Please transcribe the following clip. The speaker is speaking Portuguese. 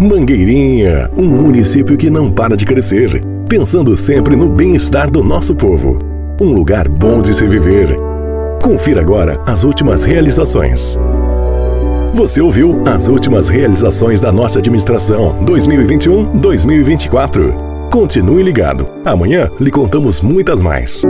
Mangueirinha, um município que não para de crescer, pensando sempre no bem-estar do nosso povo. Um lugar bom de se viver. Confira agora as últimas realizações. Você ouviu as últimas realizações da nossa administração 2021-2024. Continue ligado. Amanhã lhe contamos muitas mais.